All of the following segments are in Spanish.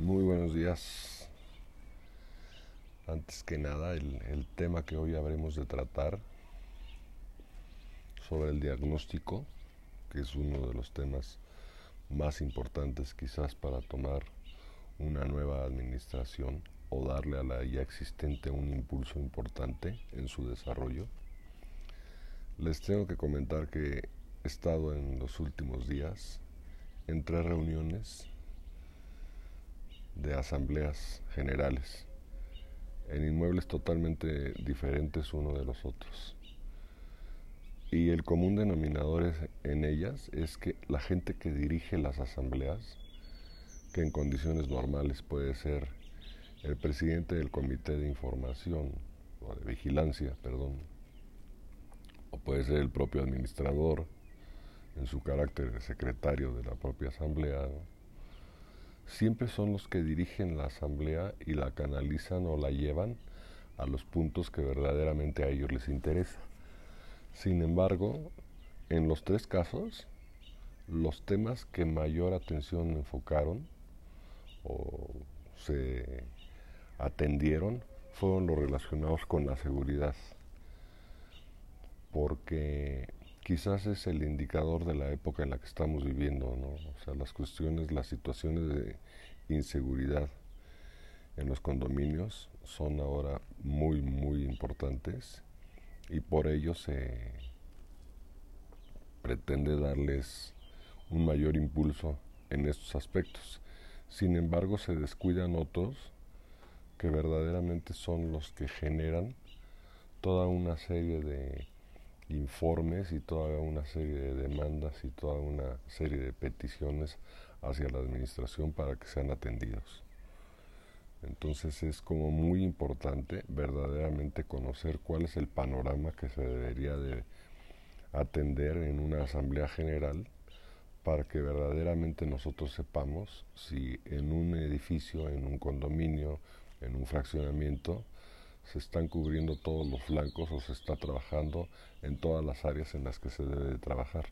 Muy buenos días. Antes que nada, el, tema que hoy habremos de tratar sobre el diagnóstico, que es uno de los temas más importantes quizás para tomar una nueva administración o darle a la ya existente un impulso importante en su desarrollo. Les tengo que comentar que he estado en los últimos días en tres reuniones de asambleas generales en inmuebles totalmente diferentes uno de los otros. Y el común denominador en ellas es que la gente que dirige las asambleas, que en condiciones normales puede ser el presidente del comité de información o de vigilancia, perdón, o puede ser el propio administrador en su carácter de secretario de la propia asamblea, siempre son los que dirigen la asamblea y la canalizan o la llevan a los puntos que verdaderamente a ellos les interesa. Sin embargo, en los tres casos, los temas que mayor atención enfocaron o se atendieron fueron los relacionados con la seguridad, porque quizás es el indicador de la época en la que estamos viviendo, ¿no? O sea, las cuestiones, las situaciones de inseguridad en los condominios son ahora muy, muy importantes y por ello se pretende darles un mayor impulso en estos aspectos. Sin embargo, se descuidan otros que verdaderamente son los que generan toda una serie de informes y toda una serie de demandas y toda una serie de peticiones hacia la administración para que sean atendidos. Entonces es como muy importante verdaderamente conocer cuál es el panorama que se debería de atender en una asamblea general para que verdaderamente nosotros sepamos si en un edificio, en un condominio, en un fraccionamiento, se están cubriendo todos los flancos o se está trabajando en todas las áreas en las que se debe de trabajar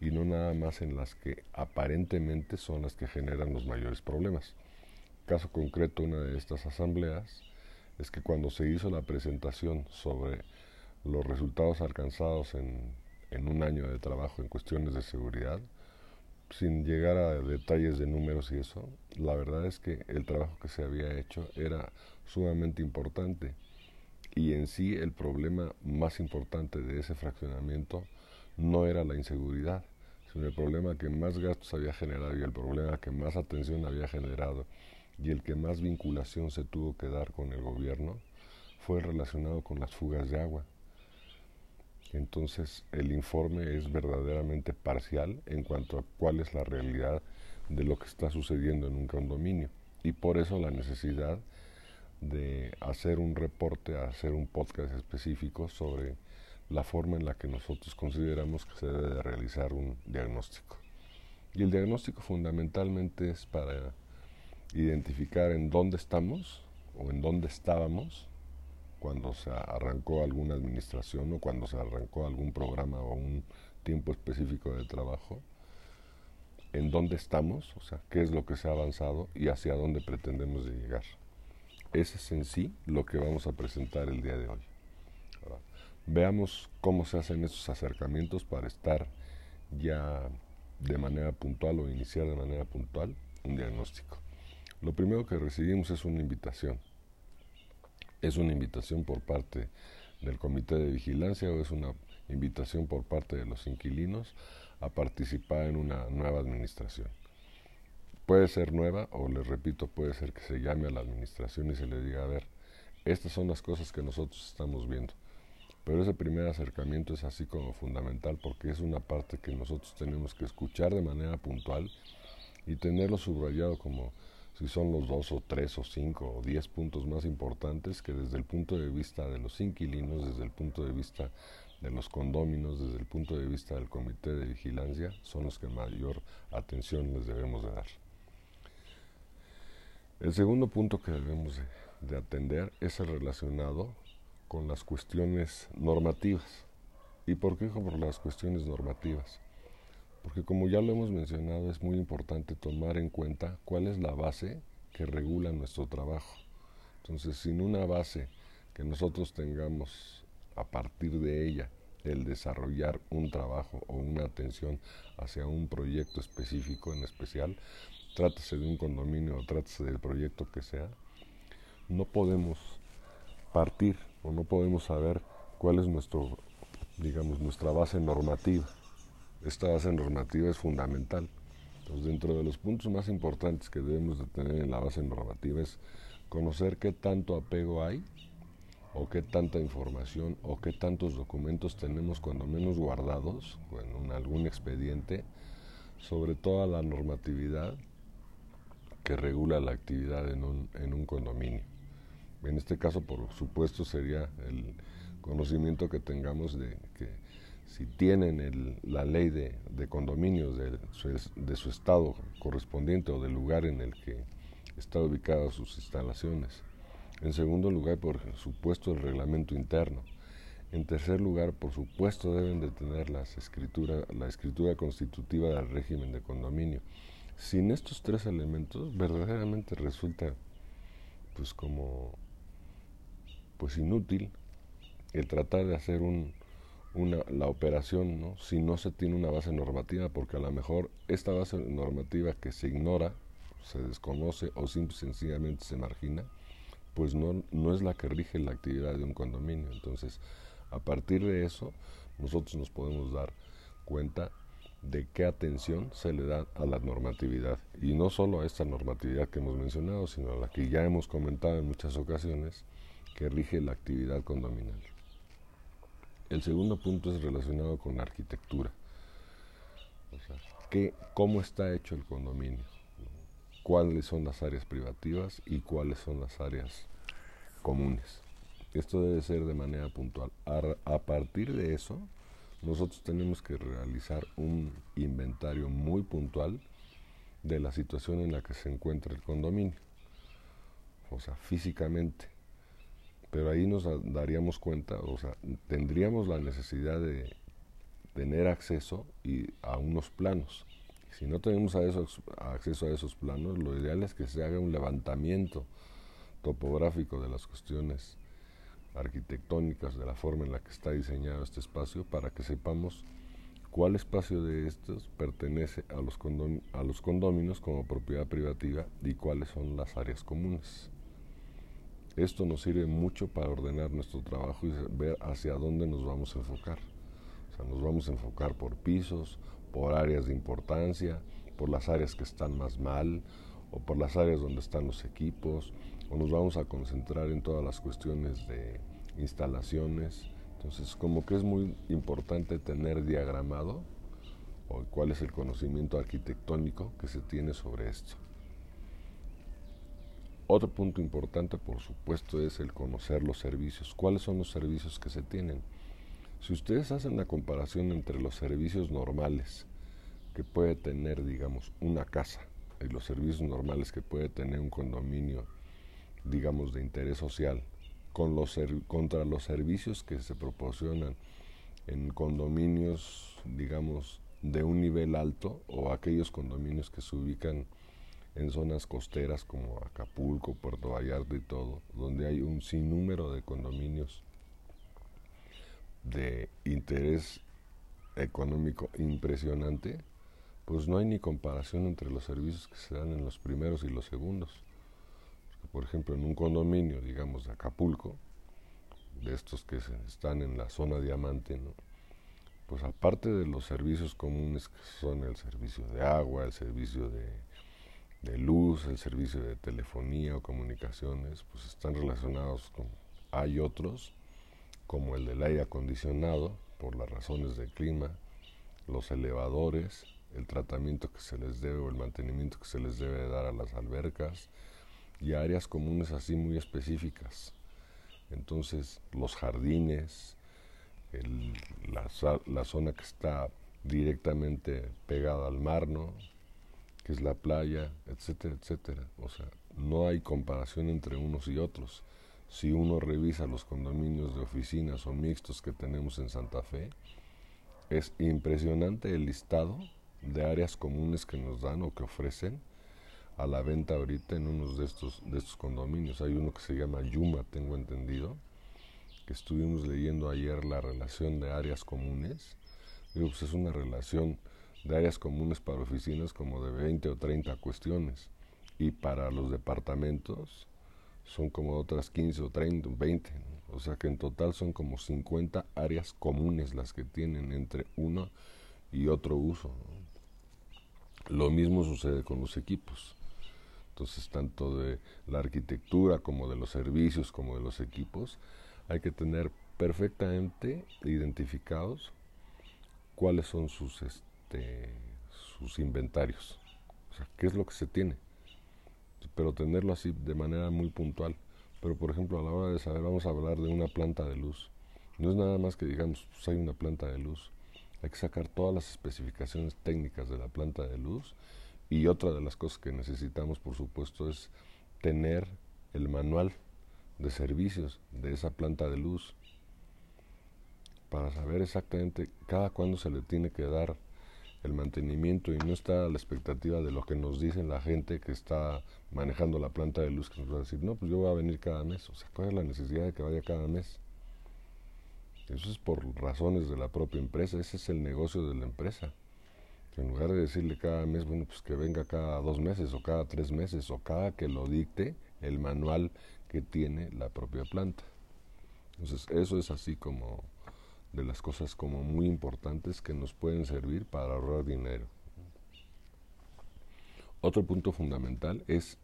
y no nada más en las que aparentemente son las que generan los mayores problemas. Caso concreto, una de estas asambleas es que cuando se hizo la presentación sobre los resultados alcanzados en, en un año de trabajo en cuestiones de seguridad, sin llegar a detalles de números y eso, la verdad es que el trabajo que se había hecho era sumamente importante y en sí el problema más importante de ese fraccionamiento no era la inseguridad, sino el problema que más gastos había generado y el problema que más atención había generado y el que más vinculación se tuvo que dar con el gobierno fue relacionado con las fugas de agua. Entonces el informe es verdaderamente parcial en cuanto a cuál es la realidad de lo que está sucediendo en un condominio y por eso la necesidad de hacer un reporte, hacer un podcast específico sobre la forma en la que nosotros consideramos que se debe de realizar un diagnóstico. Y el diagnóstico fundamentalmente es para identificar en dónde estamos o en dónde estábamos cuando se arrancó alguna administración o cuando se arrancó algún programa o un tiempo específico de trabajo, en dónde estamos, o sea, qué es lo que se ha avanzado y hacia dónde pretendemos llegar. Ese es en sí lo que vamos a presentar el día de hoy. veamos cómo se hacen esos acercamientos para estar ya de manera puntual o iniciar de manera puntual un diagnóstico. Lo primero que recibimos es una invitación. Es una invitación por parte del comité de vigilancia o es una invitación por parte de los inquilinos a participar en una nueva administración. Puede ser nueva o les repito, puede ser que se llame a la administración y se le diga, a ver, estas son las cosas que nosotros estamos viendo. Pero ese primer acercamiento es así como fundamental porque es una parte que nosotros tenemos que escuchar de manera puntual y tenerlo subrayado como si son los dos o tres o cinco o diez puntos más importantes que desde el punto de vista de los inquilinos, desde el punto de vista de los condóminos, desde el punto de vista del comité de vigilancia, son los que mayor atención les debemos de dar. El segundo punto que debemos de, atender es el relacionado con las cuestiones normativas. ¿Y por qué por las cuestiones normativas? Porque como ya lo hemos mencionado, es muy importante tomar en cuenta cuál es la base que regula nuestro trabajo. Entonces, sin una base que nosotros tengamos a partir de ella el desarrollar un trabajo o una atención hacia un proyecto específico en especial, trátese de un condominio o trátese del proyecto que sea, no podemos partir o no podemos saber cuál es nuestro, digamos, nuestra base normativa. Esta base normativa es fundamental. Entonces, dentro de los puntos más importantes que debemos de tener en la base normativa es conocer qué tanto apego hay o qué tanta información o qué tantos documentos tenemos cuando menos guardados en algún expediente sobre toda la normatividad que regula la actividad en un, en un condominio. En este caso, por supuesto, sería el conocimiento que tengamos de que si tienen la ley de, de condominios de su, de su, estado correspondiente o del lugar en el que está ubicada sus instalaciones. En segundo lugar, por supuesto, el reglamento interno. En tercer lugar, por supuesto, deben de tener las escritura, la escritura constitutiva del régimen de condominio. Sin estos tres elementos, verdaderamente resulta pues como pues inútil el tratar de hacer un, una, la operación si no se tiene una base normativa, porque a lo mejor esta base normativa que se ignora, se desconoce o simple, sencillamente se margina, pues no, no es la que rige la actividad de un condominio. Entonces, a partir de eso, nosotros nos podemos dar cuenta de qué atención se le da a la normatividad. Y no solo a esta normatividad que hemos mencionado, sino a la que ya hemos comentado en muchas ocasiones, que rige la actividad condominal. El segundo punto es relacionado con la arquitectura. O sea, ¿cómo está hecho el condominio? ¿Cuáles son las áreas privativas y cuáles son las áreas comunes? Esto debe ser de manera puntual. A, partir de eso, nosotros tenemos que realizar un inventario muy puntual de la situación en la que se encuentra el condominio. O sea, físicamente, pero ahí nos daríamos cuenta, o sea, tendríamos la necesidad de tener acceso y a unos planos. Si no tenemos acceso a esos planos, lo ideal es que se haga un levantamiento topográfico de las cuestiones arquitectónicas, de la forma en la que está diseñado este espacio, para que sepamos cuál espacio de estos pertenece a los, a los condóminos como propiedad privativa y cuáles son las áreas comunes. Esto nos sirve mucho para ordenar nuestro trabajo y ver hacia dónde nos vamos a enfocar. O sea, nos vamos a enfocar por pisos, por áreas de importancia, por las áreas que están más mal, o por las áreas donde están los equipos, o nos vamos a concentrar en todas las cuestiones de instalaciones. Entonces, como que es muy importante tener diagramado o cuál es el conocimiento arquitectónico que se tiene sobre esto. Otro punto importante, por supuesto, es el conocer los servicios. ¿Cuáles son los servicios que se tienen? Si ustedes hacen la comparación entre los servicios normales que puede tener, digamos, una casa y los servicios normales que puede tener un condominio, digamos, de interés social, contra los servicios que se proporcionan en condominios, digamos, de un nivel alto o aquellos condominios que se ubican en zonas costeras como Acapulco, Puerto Vallarta y todo, donde hay un sinnúmero de condominios de interés económico impresionante, pues no hay ni comparación entre los servicios que se dan en los primeros y los segundos. Por ejemplo, en un condominio, digamos, de Acapulco, de estos que están en la zona diamante, ¿no? pues aparte de los servicios comunes que son el servicio de agua, el servicio de de luz, el servicio de telefonía o comunicaciones, pues están relacionados con... Hay otros, como el del aire acondicionado, por las razones del clima, los elevadores, el tratamiento que se les debe o el mantenimiento que se les debe dar a las albercas y áreas comunes así muy específicas. Entonces, los jardines, la, la zona que está directamente pegada al mar, ¿no? que es la playa, etcétera, etcétera. O sea, no hay comparación entre unos y otros. Si uno revisa los condominios de oficinas o mixtos que tenemos en Santa Fe, es impresionante el listado de áreas comunes que nos dan o que ofrecen a la venta ahorita en unos de estos, de estos condominios. Hay uno que se llama Yuma, tengo entendido, que estuvimos leyendo ayer la relación de áreas comunes. Digo, pues es una relación de áreas comunes para oficinas como de 20 o 30 cuestiones. Y para los departamentos son como otras 15 o 30, 20. O sea que en total son como 50 áreas comunes las que tienen entre uno y otro uso. Lo mismo sucede con los equipos. Entonces, tanto de la arquitectura como de los servicios, como de los equipos, hay que tener perfectamente identificados cuáles son sus, este, sus inventarios. O sea, qué es lo que se tiene. Pero tenerlo así de manera muy puntual. Pero, por ejemplo, a la hora de saber, vamos a hablar de una planta de luz. No es nada más que digamos, pues hay una planta de luz. Hay que sacar todas las especificaciones técnicas de la planta de luz y otra de las cosas que necesitamos, por supuesto, es tener el manual de servicios de esa planta de luz para saber exactamente cada cuándo se le tiene que dar el mantenimiento y no está a la expectativa de lo que nos dicen la gente que está manejando la planta de luz, que nos va a decir, no, pues yo voy a venir cada mes. O sea, ¿cuál es la necesidad de que vaya cada mes? Eso es por razones de la propia empresa, ese es el negocio de la empresa en lugar de decirle cada mes, bueno, pues que venga cada dos meses o cada tres meses o cada que lo dicte el manual que tiene la propia planta. Entonces, eso es así como de las cosas como muy importantes que nos pueden servir para ahorrar dinero. Otro punto fundamental es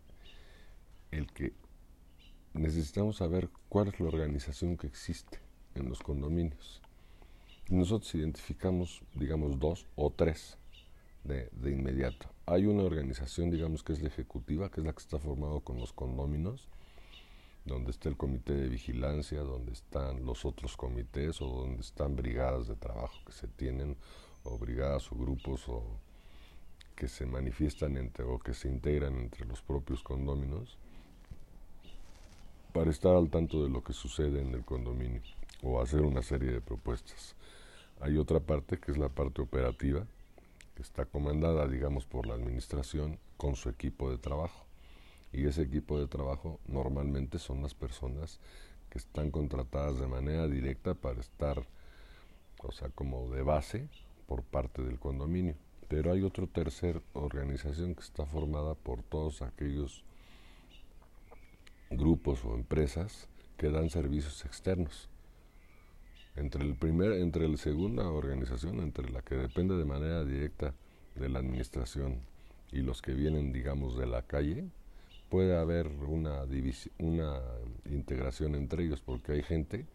el que necesitamos saber cuál es la organización que existe en los condominios. Nosotros identificamos, digamos, dos o tres de, inmediato. Hay una organización, digamos, que es la ejecutiva, que es la que está formada con los condóminos, donde está el comité de vigilancia, donde están los otros comités o donde están brigadas de trabajo que se tienen, o brigadas o grupos o que se manifiestan entre o que se integran entre los propios condóminos para estar al tanto de lo que sucede en el condominio o hacer una serie de propuestas. Hay otra parte que es la parte operativa, está comandada, digamos, por la administración con su equipo de trabajo. Y ese equipo de trabajo normalmente son las personas que están contratadas de manera directa para estar, o sea, como de base por parte del condominio. Pero hay otra tercer organización que está formada por todos aquellos grupos o empresas que dan servicios externos. Entre el primer, entre la segunda organización, entre la que depende de manera directa de la administración y los que vienen, digamos, de la calle, puede haber una, una integración entre ellos, porque hay gente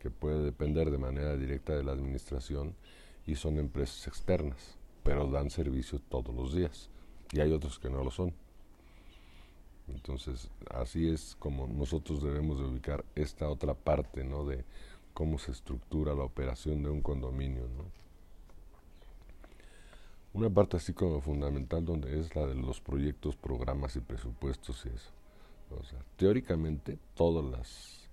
que puede depender de manera directa de la administración y son empresas externas, pero dan servicio todos los días, y hay otros que no lo son. Entonces, así es como nosotros debemos de ubicar esta otra parte, ¿no? De cómo se estructura la operación de un condominio, ¿no? Una parte así como fundamental donde es la de los proyectos, programas y presupuestos y eso. O sea, teóricamente todos las,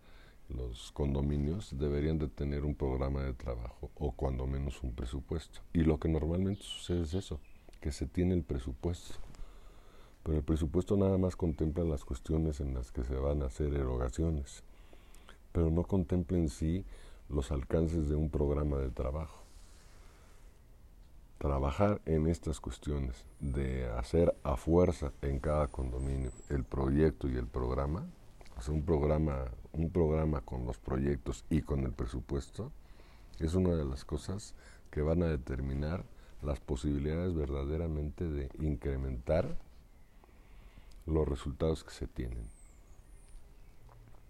los condominios deberían de tener un programa de trabajo o cuando menos un presupuesto. Y lo que normalmente sucede es eso, que se tiene el presupuesto. Pero el presupuesto nada más contempla las cuestiones en las que se van a hacer erogaciones pero no contempla en sí los alcances de un programa de trabajo. Trabajar en estas cuestiones de hacer a fuerza en cada condominio el proyecto y el programa, hacer un programa, un programa con los proyectos y con el presupuesto, es una de las cosas que van a determinar las posibilidades verdaderamente de incrementar los resultados que se tienen.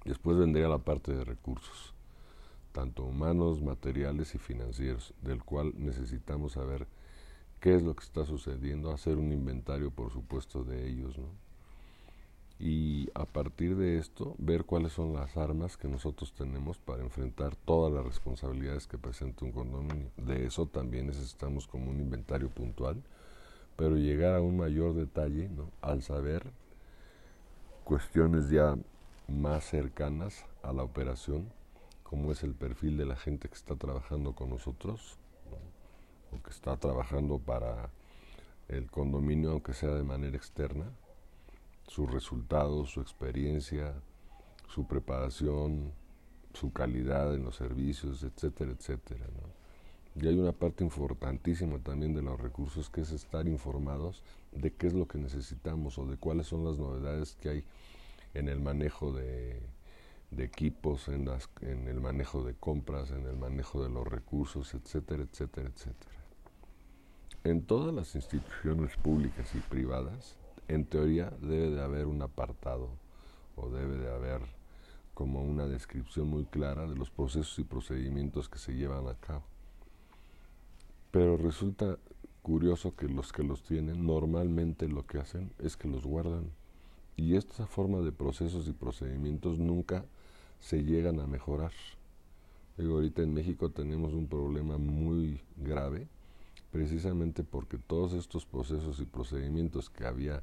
Después vendría la parte de recursos, tanto humanos, materiales y financieros, del cual necesitamos saber qué es lo que está sucediendo, hacer un inventario, por supuesto, de ellos, ¿no? Y a partir de esto, ver cuáles son las armas que nosotros tenemos para enfrentar todas las responsabilidades que presenta un condominio. De eso también necesitamos como un inventario puntual, pero llegar a un mayor detalle, ¿no? Al saber cuestiones ya más cercanas a la operación, como es el perfil de la gente que está trabajando con nosotros, o que está trabajando para el condominio, aunque sea de manera externa, sus resultados, su experiencia, su preparación, su calidad en los servicios, etcétera, etcétera. Y hay una parte importantísima también de los recursos que es estar informados de qué es lo que necesitamos o de cuáles son las novedades que hay en el manejo de, equipos, en, en el manejo de compras, en el manejo de los recursos, etcétera, etcétera, etcétera. En todas las instituciones públicas y privadas, en teoría debe de haber un apartado o debe de haber como una descripción muy clara de los procesos y procedimientos que se llevan a cabo. Pero resulta curioso que los que los tienen normalmente lo que hacen es que los guardan. Y esta forma de procesos y procedimientos nunca se llegan a mejorar. Digo, ahorita en México tenemos un problema muy grave, precisamente porque todos estos procesos y procedimientos que había,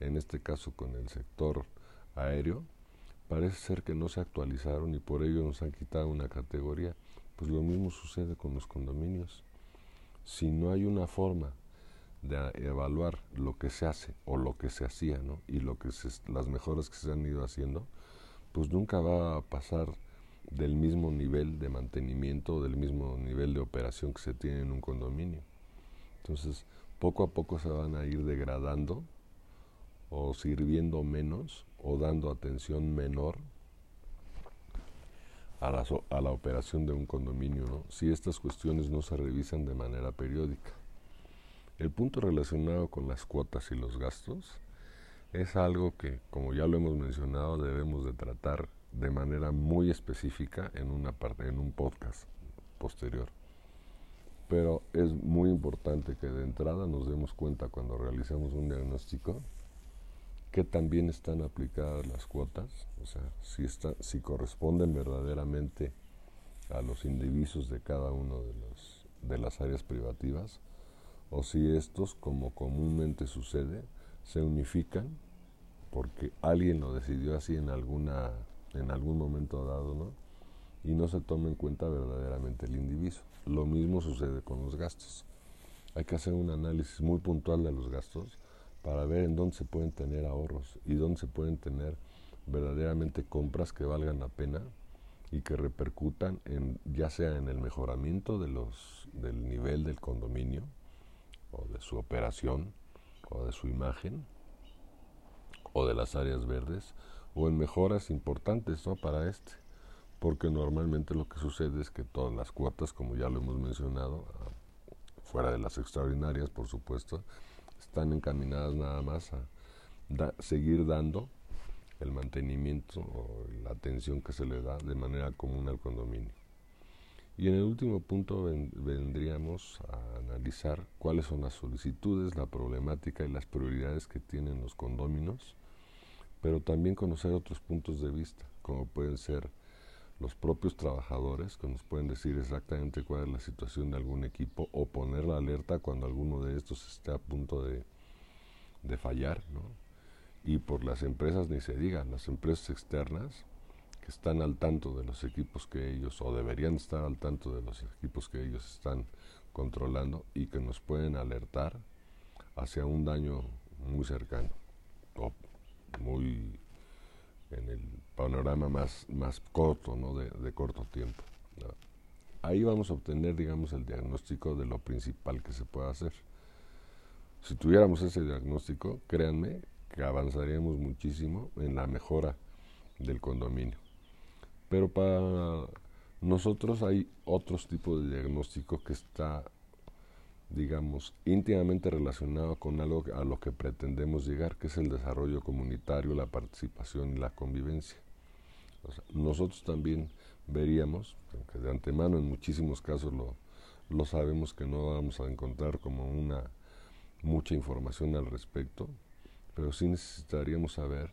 en este caso con el sector aéreo, parece ser que no se actualizaron y por ello nos han quitado una categoría. Pues lo mismo sucede con los condominios. Si no hay una forma de evaluar lo que se hace o lo que se hacía, ¿no? Y lo que las mejoras que se han ido haciendo, pues nunca va a pasar del mismo nivel de mantenimiento, del mismo nivel de operación que se tiene en un condominio. Entonces, poco a poco se van a ir degradando o sirviendo menos o dando atención menor a la, a la operación de un condominio, ¿no? si estas cuestiones no se revisan de manera periódica. El punto relacionado con las cuotas y los gastos es algo que, como ya lo hemos mencionado, debemos de tratar de manera muy específica en una parte, en un podcast posterior. Pero es muy importante que de entrada nos demos cuenta cuando realizamos un diagnóstico que también están aplicadas las cuotas, o sea, si, está, si corresponden verdaderamente a los indivisos de cada uno de las áreas privativas, o si estos, como comúnmente sucede, se unifican porque alguien lo decidió así en alguna en algún momento dado, ¿no? Y no se toma en cuenta verdaderamente el indiviso. Lo mismo sucede con los gastos. Hay que hacer un análisis muy puntual de los gastos para ver en dónde se pueden tener ahorros y dónde se pueden tener verdaderamente compras que valgan la pena y que repercutan ya sea en el mejoramiento de los del nivel del condominio o de su operación o de su imagen o de las áreas verdes o en mejoras importantes ¿no? para este porque normalmente lo que sucede es que todas las cuotas como ya lo hemos mencionado ah, fuera de las extraordinarias por supuesto están encaminadas nada más a seguir dando el mantenimiento o la atención que se le da de manera común al condominio. Y en el último punto vendríamos a analizar cuáles son las solicitudes, la problemática y las prioridades que tienen los condóminos, pero también conocer otros puntos de vista, como pueden ser los propios trabajadores que nos pueden decir exactamente cuál es la situación de algún equipo o poner la alerta cuando alguno de estos esté a punto de, de fallar, ¿no? Y por las empresas ni se diga, las empresas externas que están al tanto de los equipos que ellos, o deberían estar al tanto de los equipos que ellos están controlando y que nos pueden alertar hacia un daño muy cercano o muy en el panorama más, más corto, ¿no? de, corto tiempo. Ahí vamos a obtener, digamos, el diagnóstico de lo principal que se puede hacer. Si tuviéramos ese diagnóstico, créanme que avanzaríamos muchísimo en la mejora del condominio. Pero para nosotros hay otros tipos de diagnóstico que está, digamos, íntimamente relacionado con algo a lo que pretendemos llegar, que es el desarrollo comunitario, la participación y la convivencia. Nosotros también veríamos, aunque de antemano en muchísimos casos lo, lo sabemos que no vamos a encontrar como una mucha información al respecto, pero sí necesitaríamos saber,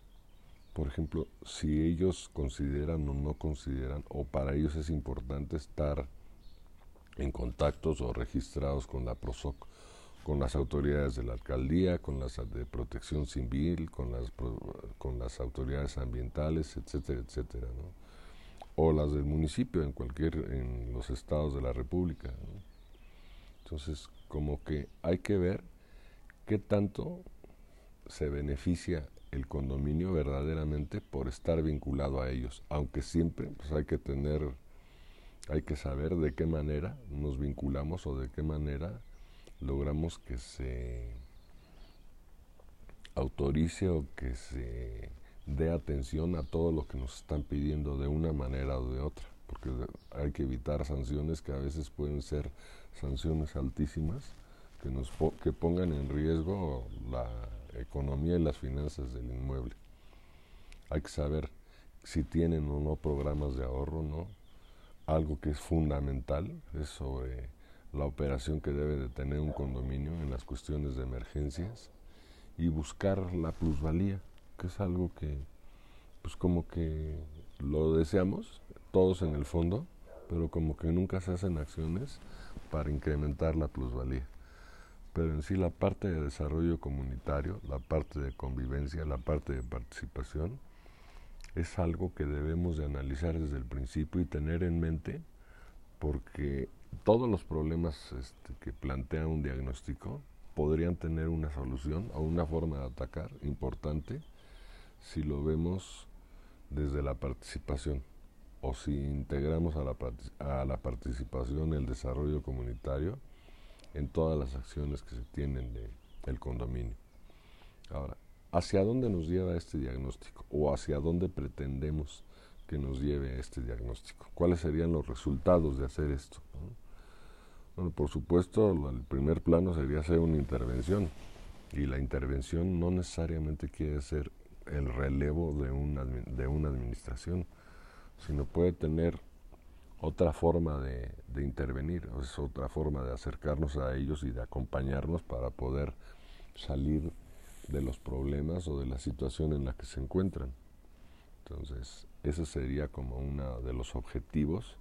por ejemplo, si ellos consideran o no consideran, o para ellos es importante estar en contactos o registrados con la PROSOC con las autoridades de la alcaldía, con las de protección civil, con las, con las autoridades ambientales, etcétera, etcétera, o las del municipio en cualquier en los estados de la república. Entonces, como que hay que ver qué tanto se beneficia el condominio verdaderamente por estar vinculado a ellos, aunque siempre pues hay que tener, hay que saber de qué manera nos vinculamos o de qué manera logramos que se autorice o que se dé atención a todo lo que nos están pidiendo de una manera o de otra, porque hay que evitar sanciones que a veces pueden ser sanciones altísimas que nos que pongan en riesgo la economía y las finanzas del inmueble. Hay que saber si tienen o no programas de ahorro, ¿no? Algo que es fundamental es la operación que debe de tener un condominio en las cuestiones de emergencias y buscar la plusvalía, que es algo que pues como que lo deseamos todos en el fondo, pero como que nunca se hacen acciones para incrementar la plusvalía pero en sí la parte de desarrollo comunitario, la parte de convivencia, la parte de participación, es algo que debemos de analizar desde el principio y tener en mente porque todos los problemas este, que plantea un diagnóstico podrían tener una solución o una forma de atacar importante si lo vemos desde la participación o si integramos a la, a la participación el desarrollo comunitario en todas las acciones que se tienen de, del condominio. Ahora, ¿hacia dónde nos lleva este diagnóstico? ¿O hacia dónde pretendemos que nos lleve este diagnóstico? ¿Cuáles serían los resultados de hacer esto? Bueno, por supuesto, el primer plano sería hacer una intervención. Y la intervención no necesariamente quiere ser el relevo de una, de una administración, sino puede tener otra forma de, intervenir, es otra forma de acercarnos a ellos y de acompañarnos para poder salir de los problemas o de la situación en la que se encuentran. Entonces, ese sería como uno de los objetivos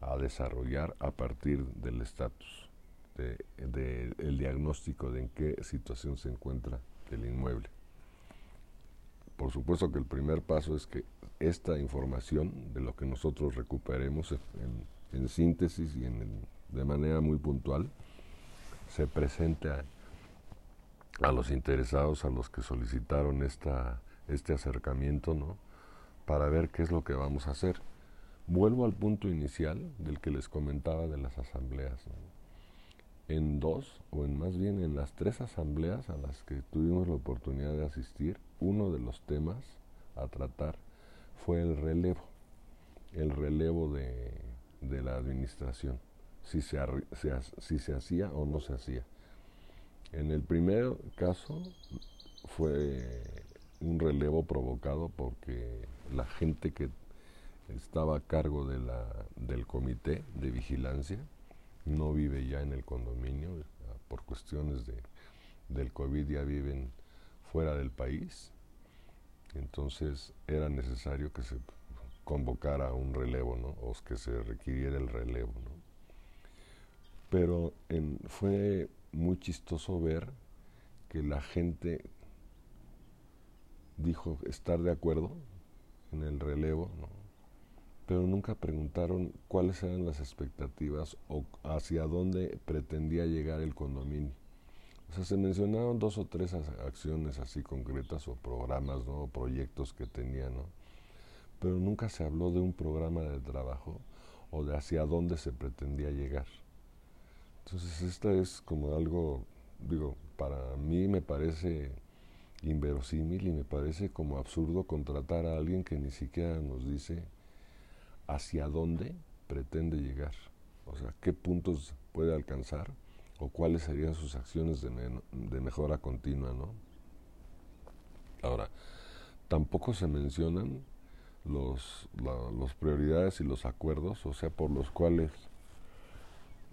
a desarrollar a partir del estatus, del de, diagnóstico de en qué situación se encuentra el inmueble. Por supuesto que el primer paso es que esta información de lo que nosotros recuperemos en, síntesis y de manera muy puntual se presente a, los interesados, a los que solicitaron esta, este acercamiento, ¿no? para ver qué es lo que vamos a hacer. Vuelvo al punto inicial del que les comentaba de las asambleas. En dos, o en más bien en las tres asambleas a las que tuvimos la oportunidad de asistir, uno de los temas a tratar fue el relevo, el relevo de, la administración, si se, si se hacía o no se hacía. En el primer caso fue un relevo provocado porque la gente que estaba a cargo de la, del comité de vigilancia no vive ya en el condominio, por cuestiones de, del COVID ya viven fuera del país entonces era necesario que se convocara un relevo, ¿no? O que se requiriera el relevo, ¿no? Pero fue muy chistoso ver que la gente dijo estar de acuerdo en el relevo, pero nunca preguntaron cuáles eran las expectativas o hacia dónde pretendía llegar el condominio. O sea, se mencionaron dos o tres acciones así concretas o programas, ¿no? O proyectos que tenían, ¿no? Pero nunca se habló de un programa de trabajo o de hacia dónde se pretendía llegar. Entonces, esto es como algo, digo, para mí me parece inverosímil y me parece como absurdo contratar a alguien que ni siquiera nos dice hacia dónde pretende llegar, o sea, qué puntos puede alcanzar o cuáles serían sus acciones de, de mejora continua, ¿no? Ahora, tampoco se mencionan los, los prioridades y los acuerdos, o sea, por los cuales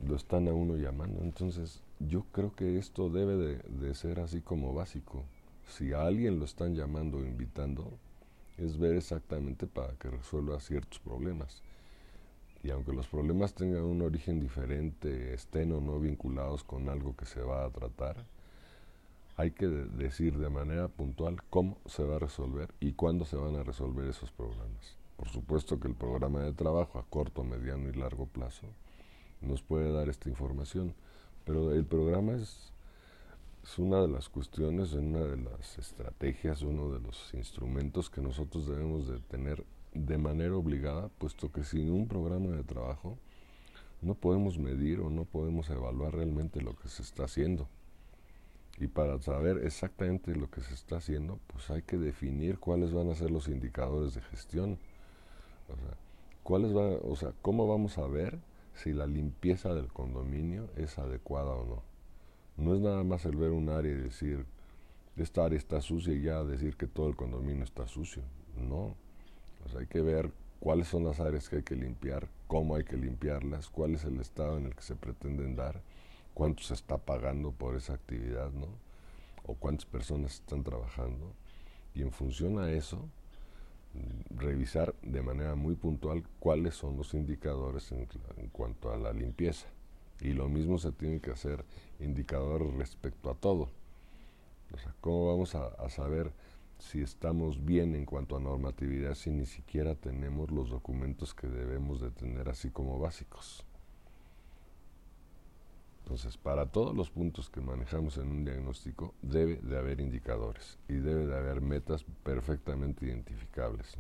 lo están a uno llamando. Entonces, yo creo que esto debe de, de, ser así como básico. Si a alguien lo están llamando o invitando, es ver exactamente para que resuelva ciertos problemas. Y aunque los problemas tengan un origen diferente, estén o no vinculados con algo que se va a tratar, hay que decir de manera puntual cómo se va a resolver y cuándo se van a resolver esos problemas. Por supuesto que el programa de trabajo a corto, mediano y largo plazo nos puede dar esta información, pero el programa es es una de las cuestiones, una de las estrategias, uno de los instrumentos que nosotros debemos de tener de manera obligada, puesto que sin un programa de trabajo no podemos medir o no podemos evaluar realmente lo que se está haciendo. Y para saber exactamente lo que se está haciendo, pues hay que definir cuáles van a ser los indicadores de gestión. O sea, cuáles va, o sea, cómo vamos a ver si la limpieza del condominio es adecuada o no. No es nada más el ver un área y decir, esta área está sucia y ya decir que todo el condominio está sucio. No. Hay que ver cuáles son las áreas que hay que limpiar, cómo hay que limpiarlas, cuál es el estado en el que se pretenden dar, cuánto se está pagando por esa actividad, ¿no? O cuántas personas están trabajando. Y en función a eso, revisar de manera muy puntual cuáles son los indicadores en, cuanto a la limpieza. Y lo mismo se tiene que hacer indicadores respecto a todo. O sea, ¿cómo vamos a saber si estamos bien en cuanto a normatividad si ni siquiera tenemos los documentos que debemos de tener así como básicos? Entonces, para todos los puntos que manejamos en un diagnóstico, debe de haber indicadores y debe de haber metas perfectamente identificables.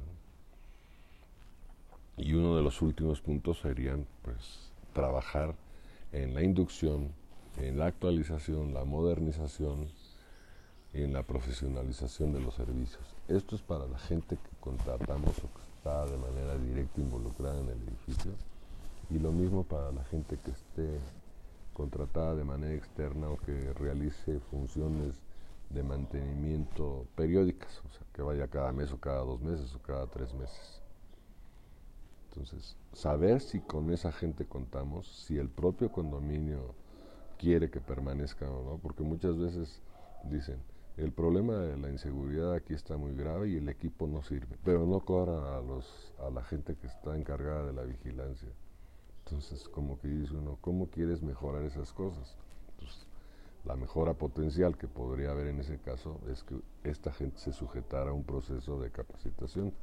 Y uno de los últimos puntos serían, pues, trabajar en la inducción, en la actualización, la modernización, en la profesionalización de los servicios. Esto es para la gente que contratamos o que está de manera directa involucrada en el edificio y lo mismo para la gente que esté contratada de manera externa o que realice funciones de mantenimiento periódicas, o sea, que vaya cada mes o cada dos meses o cada tres meses. Entonces, saber si con esa gente contamos, si el propio condominio quiere que permanezca o no, porque muchas veces dicen, el problema de la inseguridad aquí está muy grave y el equipo no sirve, pero no cobra a, los, a la gente que está encargada de la vigilancia. Entonces, como que dice uno, ¿cómo quieres mejorar esas cosas? Pues, la mejora potencial que podría haber en ese caso es que esta gente se sujetara a un proceso de capacitación.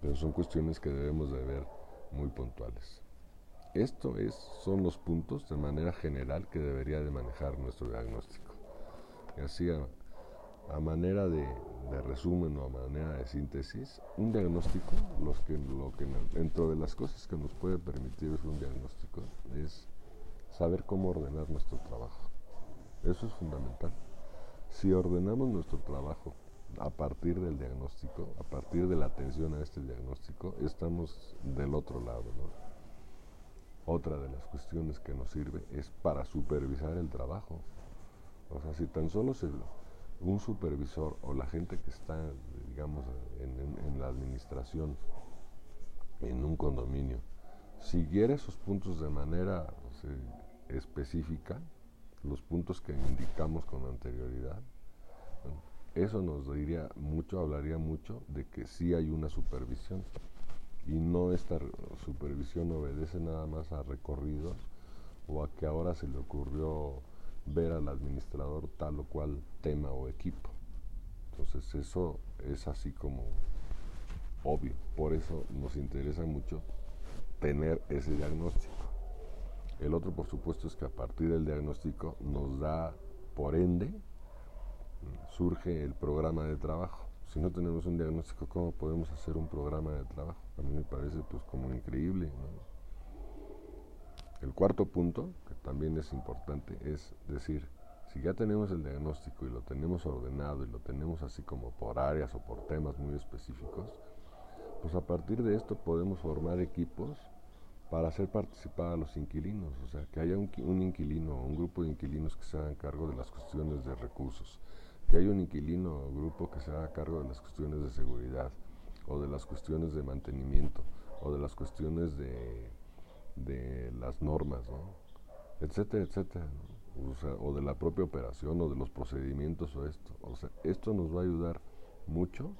Pero son cuestiones que debemos de ver muy puntuales. Esto es, son los puntos de manera general que debería de manejar nuestro diagnóstico. Así a manera de, resumen o a manera de síntesis, un diagnóstico, que, lo que dentro de las cosas que nos puede permitir es un diagnóstico, es saber cómo ordenar nuestro trabajo. Eso es fundamental. Si ordenamos nuestro trabajo a partir del diagnóstico, a partir de la atención a este diagnóstico, estamos del otro lado. Otra de las cuestiones que nos sirve es para supervisar el trabajo. O sea, si tan solo un supervisor o la gente que está, digamos, en, la administración, en un condominio, siguiera esos puntos de manera específica, los puntos que indicamos con anterioridad, eso nos diría mucho, hablaría mucho de que sí hay una supervisión. Y no esta supervisión obedece nada más a recorridos o a que ahora se le ocurrió ver al administrador tal o cual tema o equipo. Entonces eso es así como obvio. Por eso nos interesa mucho tener ese diagnóstico. El otro, por supuesto, es que a partir del diagnóstico nos da, por ende, surge el programa de trabajo. Si no tenemos un diagnóstico, ¿cómo podemos hacer un programa de trabajo? A mí me parece pues como increíble. El cuarto punto, que también es importante, es decir, si ya tenemos el diagnóstico y lo tenemos ordenado y lo tenemos así como por áreas o por temas muy específicos, pues a partir de esto podemos formar equipos para hacer participar a los inquilinos, o sea, que haya un, inquilino o un grupo de inquilinos que se hagan cargo de las cuestiones de recursos, que haya un inquilino o grupo que se haga cargo de las cuestiones de seguridad o de las cuestiones de mantenimiento o de las cuestiones de de las normas, etcétera, etcétera, o, de la propia operación o de los procedimientos o esto. O sea, esto nos va a ayudar mucho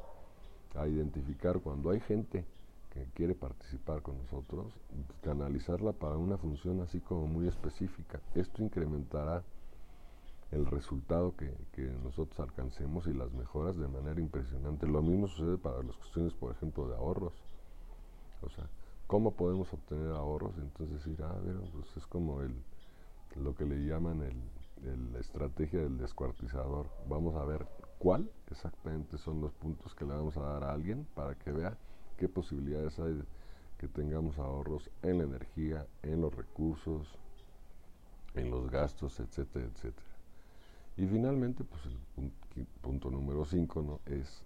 a identificar cuando hay gente que quiere participar con nosotros, canalizarla para una función así como muy específica. Esto incrementará el resultado que, que, nosotros alcancemos y las mejoras de manera impresionante. Lo mismo sucede para las cuestiones, por ejemplo, de ahorros. O sea, ¿Cómo podemos obtener ahorros? Entonces decir, ah, ver, pues es como el, lo que le llaman el, la estrategia del descuartizador. Vamos a ver cuál exactamente son los puntos que le vamos a dar a alguien para que vea qué posibilidades hay de que tengamos ahorros en la energía, en los recursos, en los gastos, etcétera, etcétera. Y finalmente, pues el punto, número 5 ¿no? es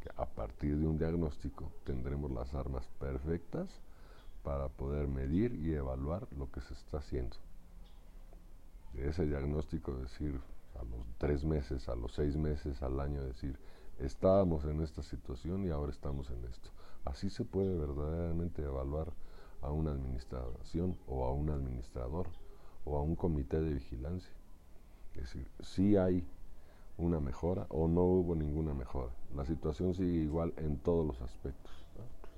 que a partir de un diagnóstico tendremos las armas perfectas para poder medir y evaluar lo que se está haciendo. De ese diagnóstico decir a los tres meses, a los seis meses, al año, decir, estábamos en esta situación y ahora estamos en esto. Así se puede verdaderamente evaluar a una administración o a un administrador o a un comité de vigilancia. Es decir, si hay una mejora o no hubo ninguna mejora. La situación sigue igual en todos los aspectos.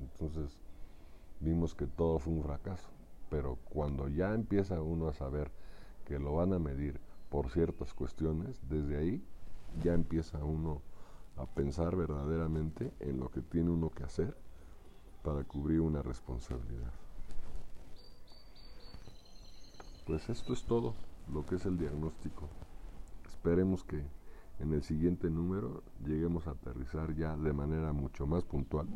Entonces vimos que todo fue un fracaso. Pero cuando ya empieza uno a saber que lo van a medir por ciertas cuestiones, desde ahí ya empieza uno a pensar verdaderamente en lo que tiene uno que hacer para cubrir una responsabilidad. Pues esto es todo lo que es el diagnóstico. Esperemos que en el siguiente número lleguemos a aterrizar ya de manera mucho más puntual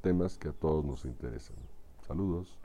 temas que a todos nos interesan. Saludos.